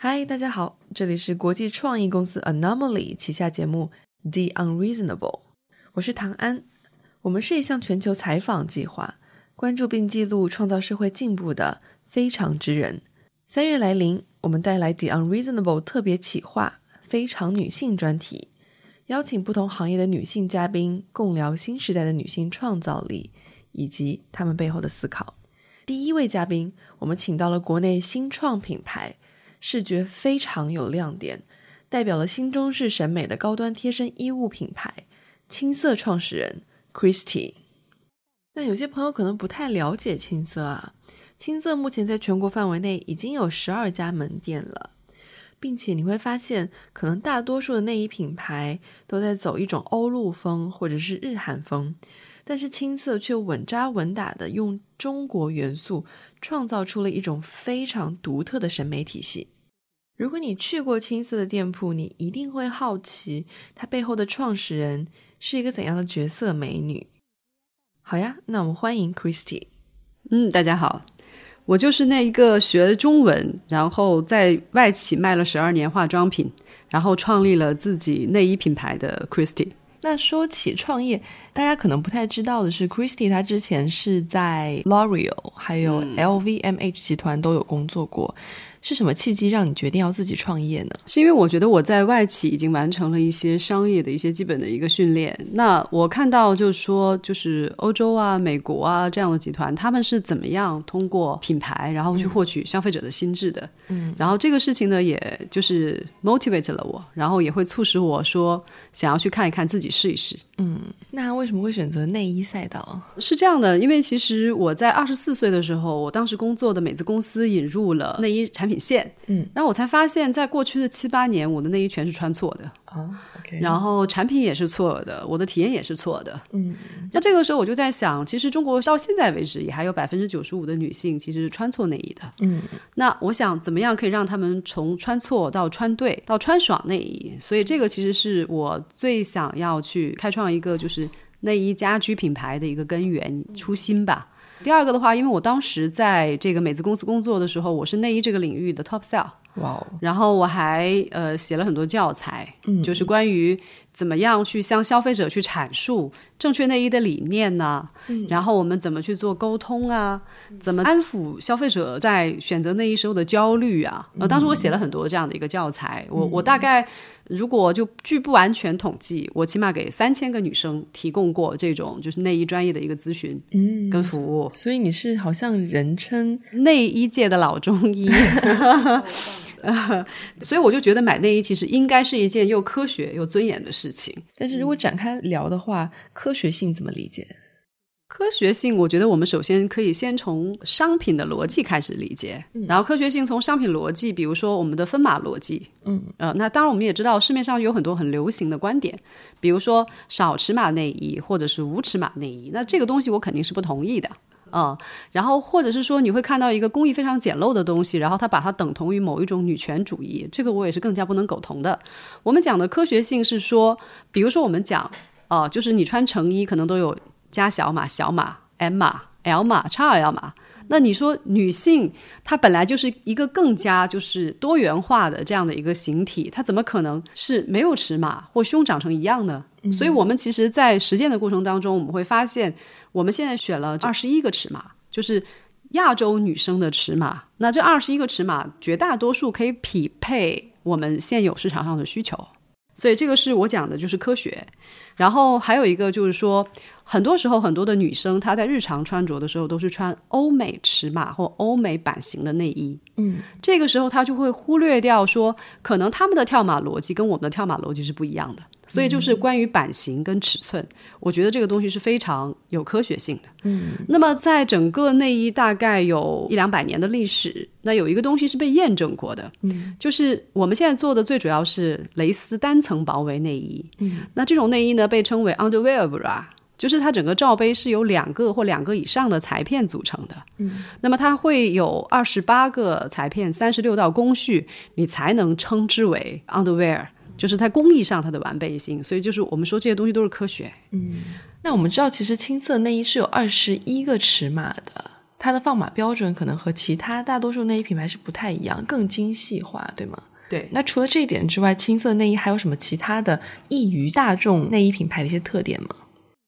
嗨，大家好，这里是国际创意公司 Anomaly 旗下节目 The Unreasonable，我是唐安。我们是一项全球采访计划，关注并记录创造社会进步的非常之人。三月来临，我们带来 The Unreasonable 特别企划非常女性专题，邀请不同行业的女性嘉宾共聊新时代的女性创造力以及她们背后的思考。第一位嘉宾，我们请到了国内新创品牌。视觉非常有亮点，代表了新中式审美的高端贴身衣物品牌青色创始人 Christie。那有些朋友可能不太了解青色啊，青色目前在全国范围内已经有十二家门店了，并且你会发现，可能大多数的内衣品牌都在走一种欧陆风或者是日韩风。但是青色却稳扎稳打的用中国元素创造出了一种非常独特的审美体系。如果你去过青色的店铺，你一定会好奇它背后的创始人是一个怎样的角色美女。好呀，那我们欢迎 Christy。嗯，大家好，我就是那一个学中文，然后在外企卖了十二年化妆品，然后创立了自己内衣品牌的 Christy。那说起创业，大家可能不太知道的是，Christy 她之前是在 L'Oreal 还有 LVMH 集团都有工作过。是什么契机让你决定要自己创业呢？是因为我觉得我在外企已经完成了一些商业的一些基本的一个训练。那我看到就是说，就是欧洲啊、美国啊这样的集团，他们是怎么样通过品牌然后去获取消费者的心智的？嗯，然后这个事情呢，也就是 motivate 了我，然后也会促使我说想要去看一看自己试一试。嗯，那为什么会选择内衣赛道？是这样的，因为其实我在二十四岁的时候，我当时工作的美资公司引入了内衣产品线，嗯，然后我才发现，在过去的七八年，我的内衣全是穿错的。啊然后产品也是错的，我的体验也是错的，嗯，那这个时候我就在想，其实中国到现在为止，也还有百分之九十五的女性其实是穿错内衣的，嗯，那我想怎么样可以让他们从穿错到穿对到穿爽内衣？所以这个其实是我最想要去开创。一个就是内衣家居品牌的一个根源初心吧。第二个的话，因为我当时在这个美资公司工作的时候，我是内衣这个领域的 top sell。哇！然后我还呃写了很多教材，就是关于怎么样去向消费者去阐述正确内衣的理念呢？然后我们怎么去做沟通啊？怎么安抚消费者在选择内衣时候的焦虑啊？呃，当时我写了很多这样的一个教材，我我大概如果就据不完全统计，我起码给三千个女生提供过这种就是内衣专业的一个咨询，嗯，跟服务。所以你是好像人称内衣界的老中医。所以我就觉得买内衣其实应该是一件又科学又尊严的事情。但是如果展开聊的话，科学性怎么理解？科学性，我觉得我们首先可以先从商品的逻辑开始理解，然后科学性从商品逻辑，比如说我们的分码逻辑。嗯，呃，那当然我们也知道市面上有很多很流行的观点，比如说少尺码内衣或者是无尺码内衣，那这个东西我肯定是不同意的。嗯，然后或者是说你会看到一个工艺非常简陋的东西，然后他把它等同于某一种女权主义，这个我也是更加不能苟同的。我们讲的科学性是说，比如说我们讲，哦，就是你穿成衣可能都有加小码、小码、M 码、L 码、XL 码。那你说女性她本来就是一个更加就是多元化的这样的一个形体，她怎么可能是没有尺码或胸长成一样呢？所以我们其实，在实践的过程当中，我们会发现，我们现在选了二十一个尺码，就是亚洲女生的尺码。那这二十一个尺码，绝大多数可以匹配我们现有市场上的需求。所以这个是我讲的，就是科学。然后还有一个就是说。很多时候，很多的女生她在日常穿着的时候都是穿欧美尺码或欧美版型的内衣。嗯，这个时候她就会忽略掉说，可能他们的跳码逻辑跟我们的跳码逻辑是不一样的。所以就是关于版型跟尺寸，我觉得这个东西是非常有科学性的。嗯，那么在整个内衣大概有一两百年的历史，那有一个东西是被验证过的。嗯，就是我们现在做的最主要是蕾丝单层薄围内衣。嗯，那这种内衣呢被称为 underwear bra。就是它整个罩杯是由两个或两个以上的裁片组成的，嗯，那么它会有二十八个裁片，三十六道工序，你才能称之为 underwear，就是在工艺上它的完备性。所以就是我们说这些东西都是科学。嗯，那我们知道其实青色内衣是有二十一个尺码的，它的放码标准可能和其他大多数内衣品牌是不太一样，更精细化，对吗？对。那除了这一点之外，青色内衣还有什么其他的异于大众内衣品牌的一些特点吗？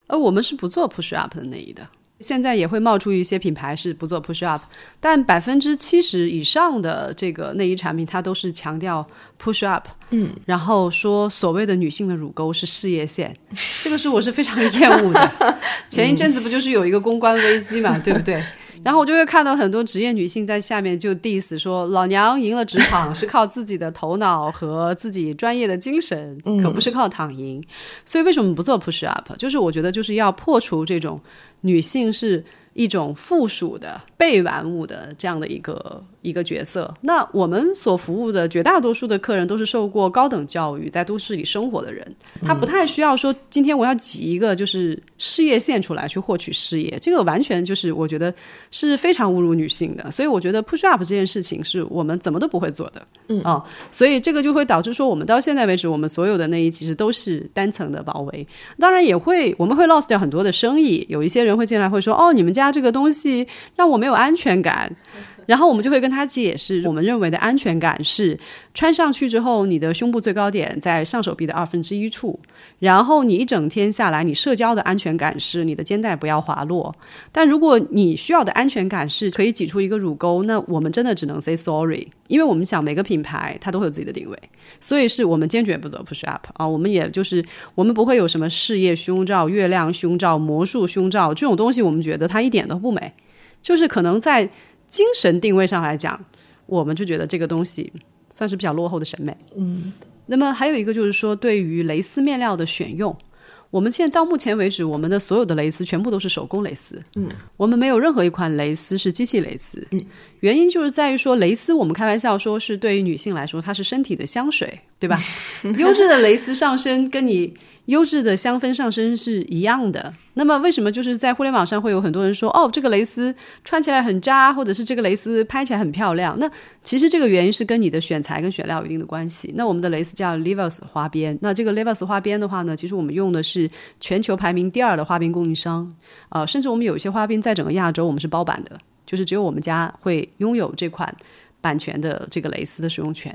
呃，我们是不做 push up 的内衣的。现在也会冒出一些品牌是不做 push up，但百分之七十以上的这个内衣产品，它都是强调 push up，嗯，然后说所谓的女性的乳沟是事业线，这个是我是非常厌恶的。前一阵子不就是有一个公关危机嘛，对不对？然后我就会看到很多职业女性在下面就 diss 说，老娘赢了职场是靠自己的头脑和自己专业的精神，可不是靠躺赢。所以为什么不做 push up？就是我觉得就是要破除这种。女性是一种附属的被玩物的这样的一个一个角色。那我们所服务的绝大多数的客人都是受过高等教育，在都市里生活的人，他不太需要说今天我要挤一个就是事业线出来去获取事业，这个完全就是我觉得是非常侮辱女性的。所以我觉得 push up 这件事情是我们怎么都不会做的。嗯啊，所以这个就会导致说，我们到现在为止，我们所有的内衣其实都是单层的包围。当然也会，我们会 lost 掉很多的生意。有一些人人会进来会说，哦，你们家这个东西让我没有安全感。然后我们就会跟他解释，我们认为的安全感是穿上去之后，你的胸部最高点在上手臂的二分之一处，然后你一整天下来，你社交的安全感是你的肩带不要滑落。但如果你需要的安全感是可以挤出一个乳沟，那我们真的只能 say sorry，因为我们想每个品牌它都会有自己的定位，所以是我们坚决不走 push up 啊，我们也就是我们不会有什么事业胸罩、月亮胸罩、魔术胸罩这种东西，我们觉得它一点都不美，就是可能在。精神定位上来讲，我们就觉得这个东西算是比较落后的审美。嗯，那么还有一个就是说，对于蕾丝面料的选用，我们现在到目前为止，我们的所有的蕾丝全部都是手工蕾丝。嗯，我们没有任何一款蕾丝是机器蕾丝。嗯，原因就是在于说，蕾丝我们开玩笑说是对于女性来说，它是身体的香水，对吧？优质的蕾丝上身跟你。优质的香氛上身是一样的。那么，为什么就是在互联网上会有很多人说，哦，这个蕾丝穿起来很扎，或者是这个蕾丝拍起来很漂亮？那其实这个原因是跟你的选材跟选料有一定的关系。那我们的蕾丝叫 Livers 花边，那这个 Livers 花边的话呢，其实我们用的是全球排名第二的花边供应商啊，甚至我们有一些花边在整个亚洲我们是包版的，就是只有我们家会拥有这款。版权的这个蕾丝的使用权，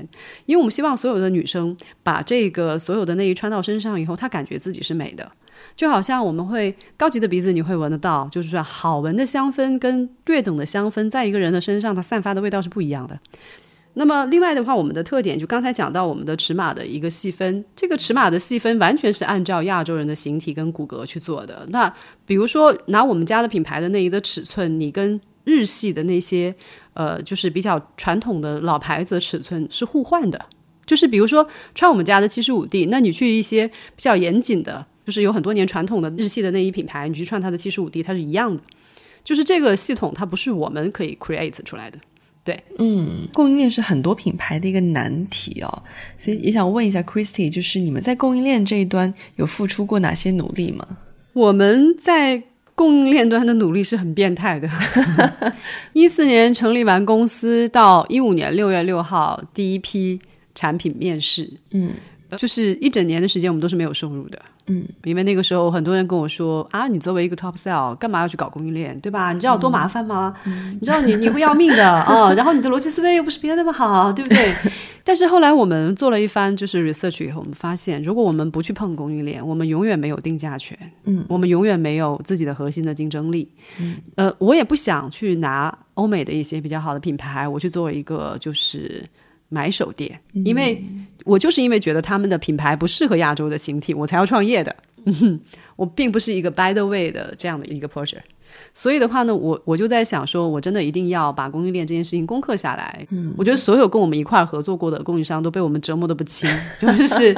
因为我们希望所有的女生把这个所有的内衣穿到身上以后，她感觉自己是美的，就好像我们会高级的鼻子你会闻得到，就是说好闻的香氛跟略等的香氛，在一个人的身上它散发的味道是不一样的。那么另外的话，我们的特点就刚才讲到我们的尺码的一个细分，这个尺码的细分完全是按照亚洲人的形体跟骨骼去做的。那比如说拿我们家的品牌的内衣的尺寸，你跟日系的那些。呃，就是比较传统的老牌子的尺寸是互换的，就是比如说穿我们家的七十五 D，那你去一些比较严谨的，就是有很多年传统的日系的内衣品牌，你去穿它的七十五 D，它是一样的。就是这个系统它不是我们可以 create 出来的。对，嗯，供应链是很多品牌的一个难题哦，所以也想问一下 Christy，就是你们在供应链这一端有付出过哪些努力吗？我们在。供应链端的努力是很变态的。一四年成立完公司，到一五年六月六号第一批产品面世，嗯，就是一整年的时间，我们都是没有收入的。嗯，因为那个时候很多人跟我说啊，你作为一个 top sell，干嘛要去搞供应链，对吧？你知道多麻烦吗？你知道你你会要命的啊！然后你的逻辑思维又不是别的那么好，对不对？但是后来我们做了一番就是 research 以后，我们发现，如果我们不去碰供应链，我们永远没有定价权，嗯，我们永远没有自己的核心的竞争力，嗯，呃，我也不想去拿欧美的一些比较好的品牌，我去做一个就是买手店，因为我就是因为觉得他们的品牌不适合亚洲的形体，我才要创业的，我并不是一个 by the way 的这样的一个 project。所以的话呢，我我就在想，说我真的一定要把供应链这件事情攻克下来。嗯，我觉得所有跟我们一块儿合作过的供应商都被我们折磨的不轻，就是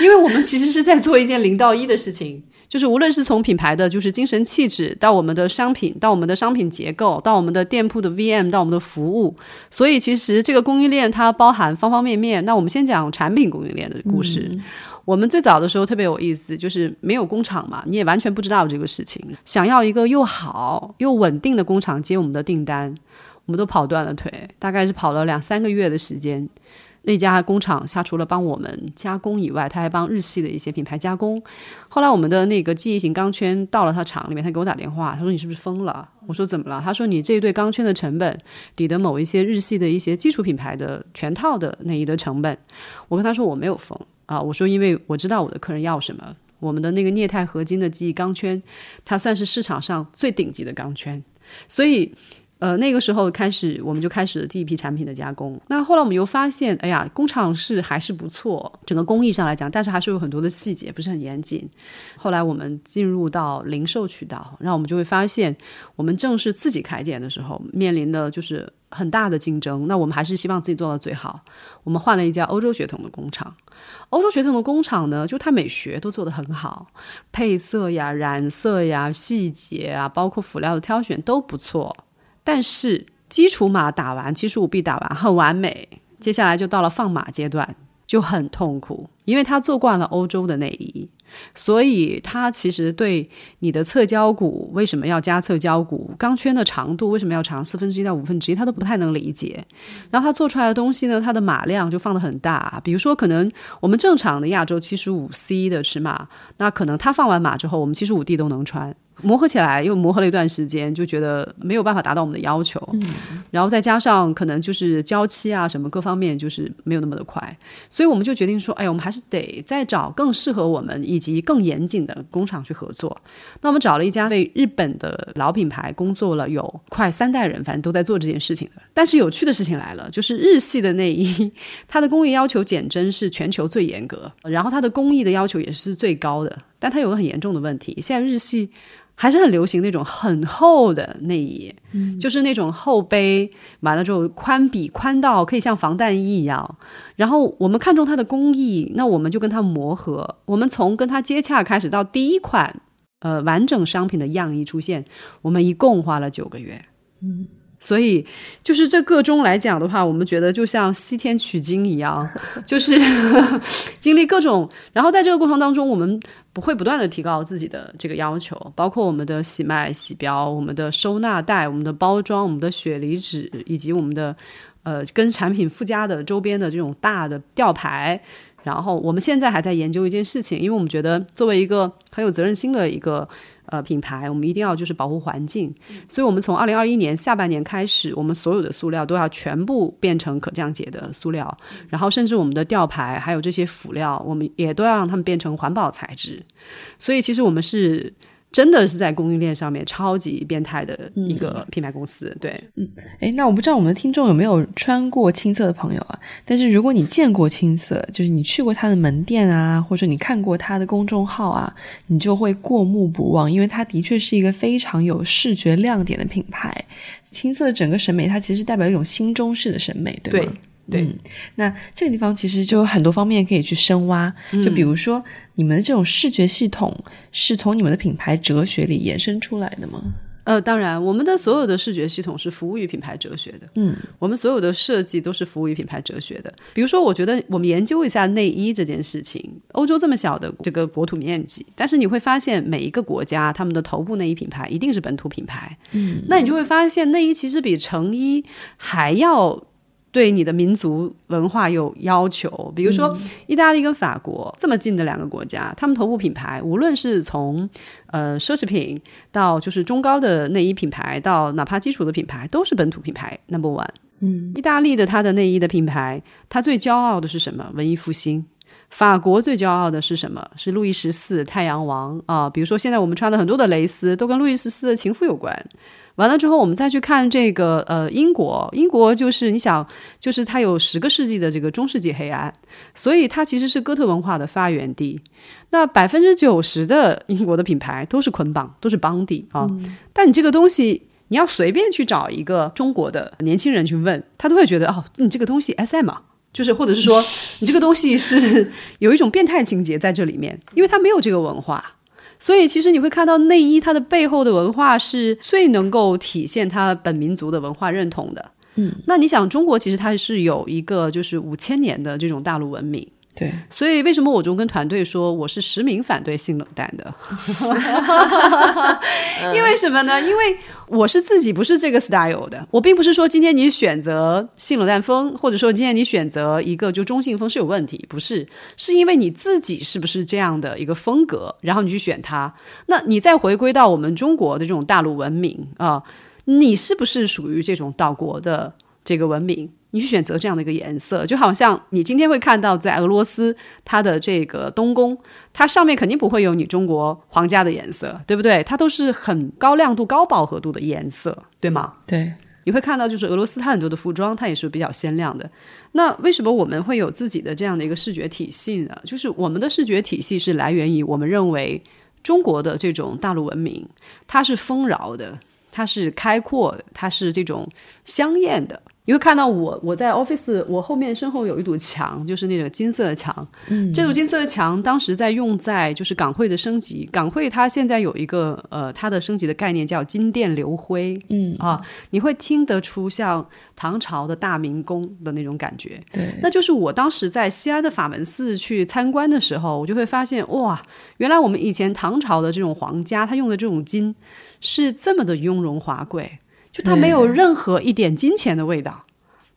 因为我们其实是在做一件零到一的事情，就是无论是从品牌的就是精神气质，到我们的商品，到我们的商品结构，到我们的店铺的 VM，到我们的服务，所以其实这个供应链它包含方方面面。那我们先讲产品供应链的故事。我们最早的时候特别有意思，就是没有工厂嘛，你也完全不知道这个事情。想要一个又好又稳定的工厂接我们的订单，我们都跑断了腿，大概是跑了两三个月的时间。那家工厂，它除了帮我们加工以外，他还帮日系的一些品牌加工。后来我们的那个记忆型钢圈到了他厂里面，他给我打电话，他说：“你是不是疯了？”我说：“怎么了？”他说：“你这一对钢圈的成本抵得某一些日系的一些基础品牌的全套的内衣的成本。”我跟他说：“我没有疯啊！”我说：“因为我知道我的客人要什么。我们的那个镍钛合金的记忆钢圈，它算是市场上最顶级的钢圈，所以。”呃，那个时候开始，我们就开始了第一批产品的加工。那后来我们又发现，哎呀，工厂是还是不错，整个工艺上来讲，但是还是有很多的细节不是很严谨。后来我们进入到零售渠道，然后我们就会发现，我们正是自己开店的时候，面临的就是很大的竞争。那我们还是希望自己做到最好。我们换了一家欧洲血统的工厂，欧洲血统的工厂呢，就它美学都做得很好，配色呀、染色呀、细节啊，包括辅料的挑选都不错。但是基础码打完，七十五 B 打完很完美，接下来就到了放码阶段，就很痛苦，因为他做惯了欧洲的内衣，所以他其实对你的侧胶骨为什么要加侧胶骨，钢圈的长度为什么要长四分之一到五分之一，他都不太能理解。然后他做出来的东西呢，它的码量就放的很大，比如说可能我们正常的亚洲七十五 C 的尺码，那可能他放完码之后，我们七十五 D 都能穿。磨合起来又磨合了一段时间，就觉得没有办法达到我们的要求，然后再加上可能就是交期啊什么各方面就是没有那么的快，所以我们就决定说，哎，我们还是得再找更适合我们以及更严谨的工厂去合作。那我们找了一家为日本的老品牌工作了有快三代人，反正都在做这件事情的。但是有趣的事情来了，就是日系的内衣，它的工艺要求减针是全球最严格，然后它的工艺的要求也是最高的，但它有个很严重的问题，现在日系。还是很流行那种很厚的内衣，就是那种厚背，完了之后宽比宽到可以像防弹衣一样。然后我们看中它的工艺，那我们就跟它磨合。我们从跟它接洽开始到第一款呃完整商品的样衣出现，我们一共花了九个月。嗯。所以，就是这个中来讲的话，我们觉得就像西天取经一样，就是 经历各种。然后在这个过程当中，我们不会不断的提高自己的这个要求，包括我们的洗脉、洗标、我们的收纳袋、我们的包装、我们的雪梨纸，以及我们的呃跟产品附加的周边的这种大的吊牌。然后我们现在还在研究一件事情，因为我们觉得作为一个很有责任心的一个。呃，品牌我们一定要就是保护环境，所以我们从二零二一年下半年开始，我们所有的塑料都要全部变成可降解的塑料，然后甚至我们的吊牌还有这些辅料，我们也都要让它们变成环保材质。所以其实我们是。真的是在供应链上面超级变态的一个品牌公司，对，嗯，哎，那我不知道我们的听众有没有穿过青色的朋友啊？但是如果你见过青色，就是你去过他的门店啊，或者说你看过他的公众号啊，你就会过目不忘，因为它的确是一个非常有视觉亮点的品牌。青色的整个审美，它其实代表一种新中式的审美，对吗？对，那这个地方其实就有很多方面可以去深挖，就比如说你们的这种视觉系统是从你们的品牌哲学里延伸出来的吗？呃，当然，我们的所有的视觉系统是服务于品牌哲学的。嗯，我们所有的设计都是服务于品牌哲学的。比如说，我觉得我们研究一下内衣这件事情，欧洲这么小的这个国土面积，但是你会发现每一个国家他们的头部内衣品牌一定是本土品牌。嗯，那你就会发现内衣其实比成衣还要。对你的民族文化有要求，比如说意大利跟法国这么近的两个国家，他们头部品牌无论是从呃奢侈品到就是中高的内衣品牌，到哪怕基础的品牌，都是本土品牌 number one。嗯，意大利的它的内衣的品牌，它最骄傲的是什么？文艺复兴。法国最骄傲的是什么？是路易十四太阳王啊。比如说现在我们穿的很多的蕾丝，都跟路易十四的情妇有关。完了之后，我们再去看这个呃，英国，英国就是你想，就是它有十个世纪的这个中世纪黑暗，所以它其实是哥特文化的发源地。那百分之九十的英国的品牌都是捆绑，都是邦迪啊。但你这个东西，你要随便去找一个中国的年轻人去问，他都会觉得哦，你这个东西 S M 啊，就是或者是说 你这个东西是 有一种变态情节在这里面，因为它没有这个文化。所以，其实你会看到内衣它的背后的文化是最能够体现它本民族的文化认同的。嗯，那你想，中国其实它是有一个就是五千年的这种大陆文明，对，所以为什么我就跟团队说我是实名反对性冷淡的？因为什么呢？因为我是自己不是这个 style 的，我并不是说今天你选择性冷淡风，或者说今天你选择一个就中性风是有问题，不是，是因为你自己是不是这样的一个风格，然后你去选它。那你再回归到我们中国的这种大陆文明啊，你是不是属于这种岛国的这个文明？你去选择这样的一个颜色，就好像你今天会看到在俄罗斯它的这个东宫，它上面肯定不会有你中国皇家的颜色，对不对？它都是很高亮度、高饱和度的颜色，对吗？对，你会看到就是俄罗斯它很多的服装，它也是比较鲜亮的。那为什么我们会有自己的这样的一个视觉体系呢？就是我们的视觉体系是来源于我们认为中国的这种大陆文明，它是丰饶的，它是开阔的，它是这种香艳的。你会看到我，我在 office，我后面身后有一堵墙，就是那个金色的墙。嗯，这堵金色的墙当时在用在就是港汇的升级。港汇它现在有一个呃，它的升级的概念叫金殿流辉。嗯啊，你会听得出像唐朝的大明宫的那种感觉。对，那就是我当时在西安的法门寺去参观的时候，我就会发现哇，原来我们以前唐朝的这种皇家他用的这种金是这么的雍容华贵。就它没有任何一点金钱的味道，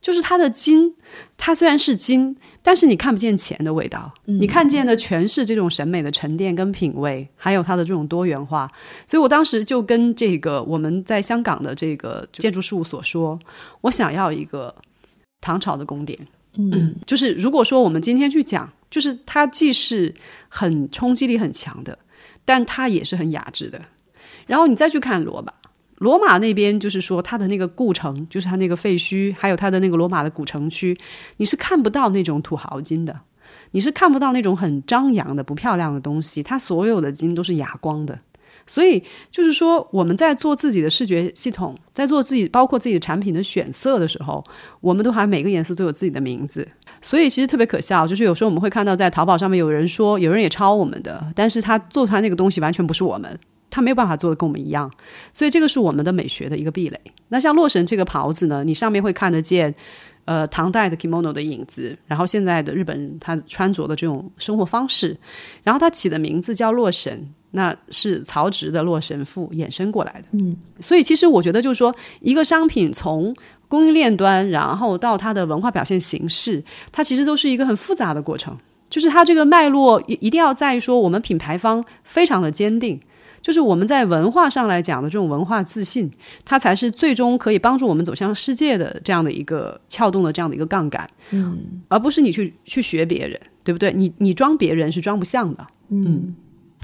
就是它的金，它虽然是金，但是你看不见钱的味道，你看见的全是这种审美的沉淀跟品味，还有它的这种多元化。所以我当时就跟这个我们在香港的这个建筑事务所说，我想要一个唐朝的宫殿。嗯，就是如果说我们今天去讲，就是它既是很冲击力很强的，但它也是很雅致的。然后你再去看罗马。罗马那边就是说，它的那个故城，就是它那个废墟，还有它的那个罗马的古城区，你是看不到那种土豪金的，你是看不到那种很张扬的不漂亮的东西，它所有的金都是哑光的。所以就是说，我们在做自己的视觉系统，在做自己包括自己的产品的选色的时候，我们都还每个颜色都有自己的名字。所以其实特别可笑，就是有时候我们会看到在淘宝上面有人说，有人也抄我们的，但是他做出来那个东西完全不是我们。他没有办法做的跟我们一样，所以这个是我们的美学的一个壁垒。那像洛神这个袍子呢，你上面会看得见，呃，唐代的 kimono 的影子，然后现在的日本人他穿着的这种生活方式，然后他起的名字叫洛神，那是曹植的《洛神赋》衍生过来的。嗯，所以其实我觉得就是说，一个商品从供应链端，然后到它的文化表现形式，它其实都是一个很复杂的过程。就是它这个脉络一一定要在于说，我们品牌方非常的坚定。就是我们在文化上来讲的这种文化自信，它才是最终可以帮助我们走向世界的这样的一个撬动的这样的一个杠杆，嗯，而不是你去去学别人，对不对？你你装别人是装不像的，嗯。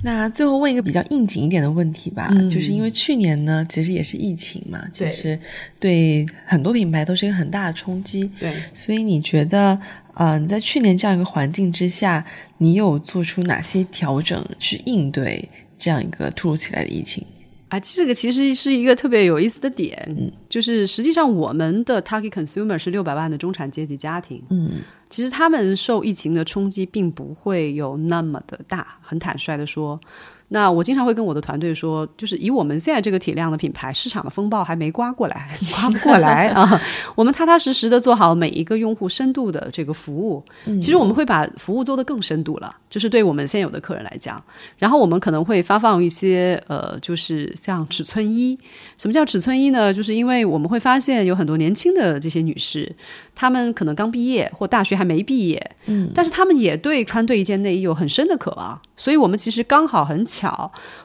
那最后问一个比较应景一点的问题吧，就是因为去年呢，其实也是疫情嘛，其实对很多品牌都是一个很大的冲击，对，所以你觉得，嗯，在去年这样一个环境之下，你有做出哪些调整去应对？这样一个突如其来的疫情。啊，这个其实是一个特别有意思的点，嗯，就是实际上我们的 target consumer 是六百万的中产阶级家庭，嗯，其实他们受疫情的冲击并不会有那么的大，很坦率的说。那我经常会跟我的团队说，就是以我们现在这个体量的品牌，市场的风暴还没刮过来，刮不过来啊。我们踏踏实实的做好每一个用户深度的这个服务。其实我们会把服务做得更深度了，就是对我们现有的客人来讲。然后我们可能会发放一些呃，就是像尺寸衣。什么叫尺寸衣呢？就是因为我们会发现有很多年轻的这些女士。她们可能刚毕业或大学还没毕业，嗯，但是她们也对穿对一件内衣有很深的渴望，所以我们其实刚好很巧，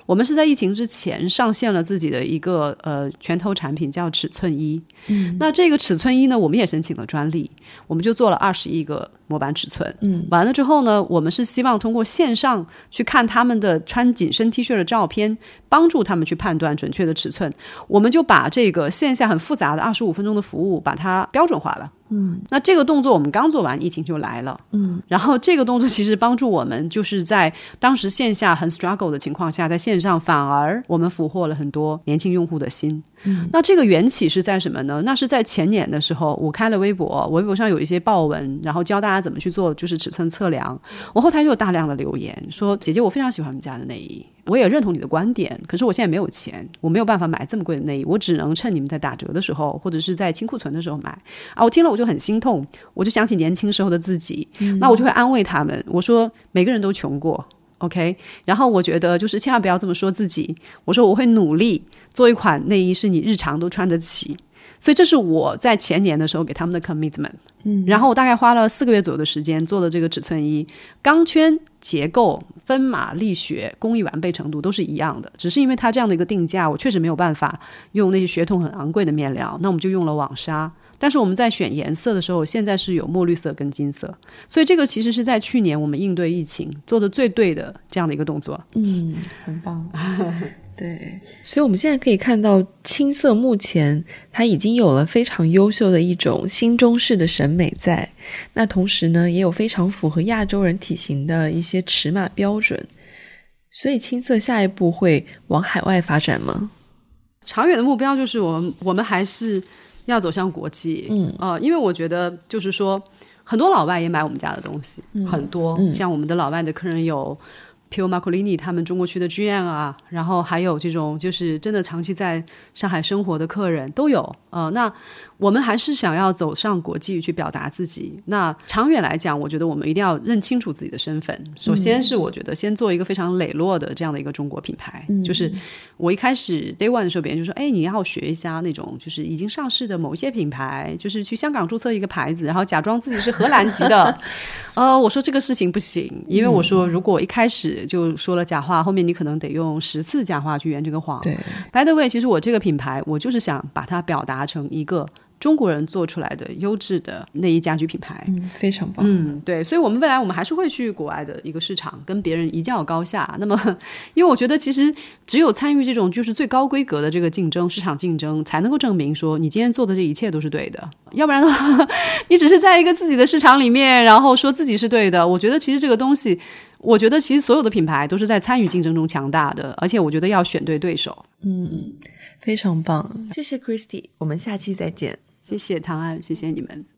我们是在疫情之前上线了自己的一个呃拳头产品，叫尺寸一。嗯，那这个尺寸一呢，我们也申请了专利，我们就做了二十亿个模板尺寸。嗯，完了之后呢，我们是希望通过线上去看他们的穿紧身 T 恤的照片，帮助他们去判断准确的尺寸。我们就把这个线下很复杂的二十五分钟的服务，把它标准化了。嗯，那这个动作我们刚做完，疫情就来了。嗯，然后这个动作其实帮助我们，就是在当时线下很 struggle 的情况下，在线上反而我们俘获了很多年轻用户的心。嗯，那这个缘起是在什么呢？那是在前年的时候，我开了微博，微博上有一些报文，然后教大家怎么去做，就是尺寸测量。我后台就有大量的留言说：“姐姐，我非常喜欢我们家的内衣。”我也认同你的观点，可是我现在没有钱，我没有办法买这么贵的内衣，我只能趁你们在打折的时候，或者是在清库存的时候买啊。我听了我就很心痛，我就想起年轻时候的自己，那我就会安慰他们，我说每个人都穷过，OK。然后我觉得就是千万不要这么说自己，我说我会努力做一款内衣是你日常都穿得起。所以这是我在前年的时候给他们的 commitment，嗯，然后我大概花了四个月左右的时间做的这个尺寸衣，钢圈结构、分码、力学、工艺完备程度都是一样的，只是因为它这样的一个定价，我确实没有办法用那些血统很昂贵的面料，那我们就用了网纱。但是我们在选颜色的时候，现在是有墨绿色跟金色，所以这个其实是在去年我们应对疫情做的最对的这样的一个动作。嗯，很棒。对，所以我们现在可以看到，青色目前它已经有了非常优秀的一种新中式的审美在。那同时呢，也有非常符合亚洲人体型的一些尺码标准。所以青色下一步会往海外发展吗？长远的目标就是我们我们还是要走向国际。嗯，呃，因为我觉得就是说，很多老外也买我们家的东西，很多像我们的老外的客人有。Pio Marcolini 他们中国区的 GM 啊，然后还有这种就是真的长期在上海生活的客人都有。呃，那我们还是想要走上国际去表达自己。那长远来讲，我觉得我们一定要认清楚自己的身份。首先是我觉得先做一个非常磊落的这样的一个中国品牌。就是我一开始 Day One 的时候，别人就说：“哎，你要学一下那种就是已经上市的某一些品牌，就是去香港注册一个牌子，然后假装自己是荷兰籍的。”呃，我说这个事情不行，因为我说如果一开始就说了假话，后面你可能得用十次假话去圆这个谎。对，By the way，其实我这个品牌，我就是想把它表达成一个。中国人做出来的优质的内衣家居品牌，嗯，非常棒。嗯，对，所以，我们未来我们还是会去国外的一个市场，跟别人一较高下。那么，因为我觉得，其实只有参与这种就是最高规格的这个竞争，市场竞争，才能够证明说你今天做的这一切都是对的。要不然的话，你只是在一个自己的市场里面，然后说自己是对的。我觉得，其实这个东西，我觉得其实所有的品牌都是在参与竞争中强大的，而且我觉得要选对对手。嗯，非常棒，谢谢 Christy，我们下期再见。谢谢唐安，谢谢你们。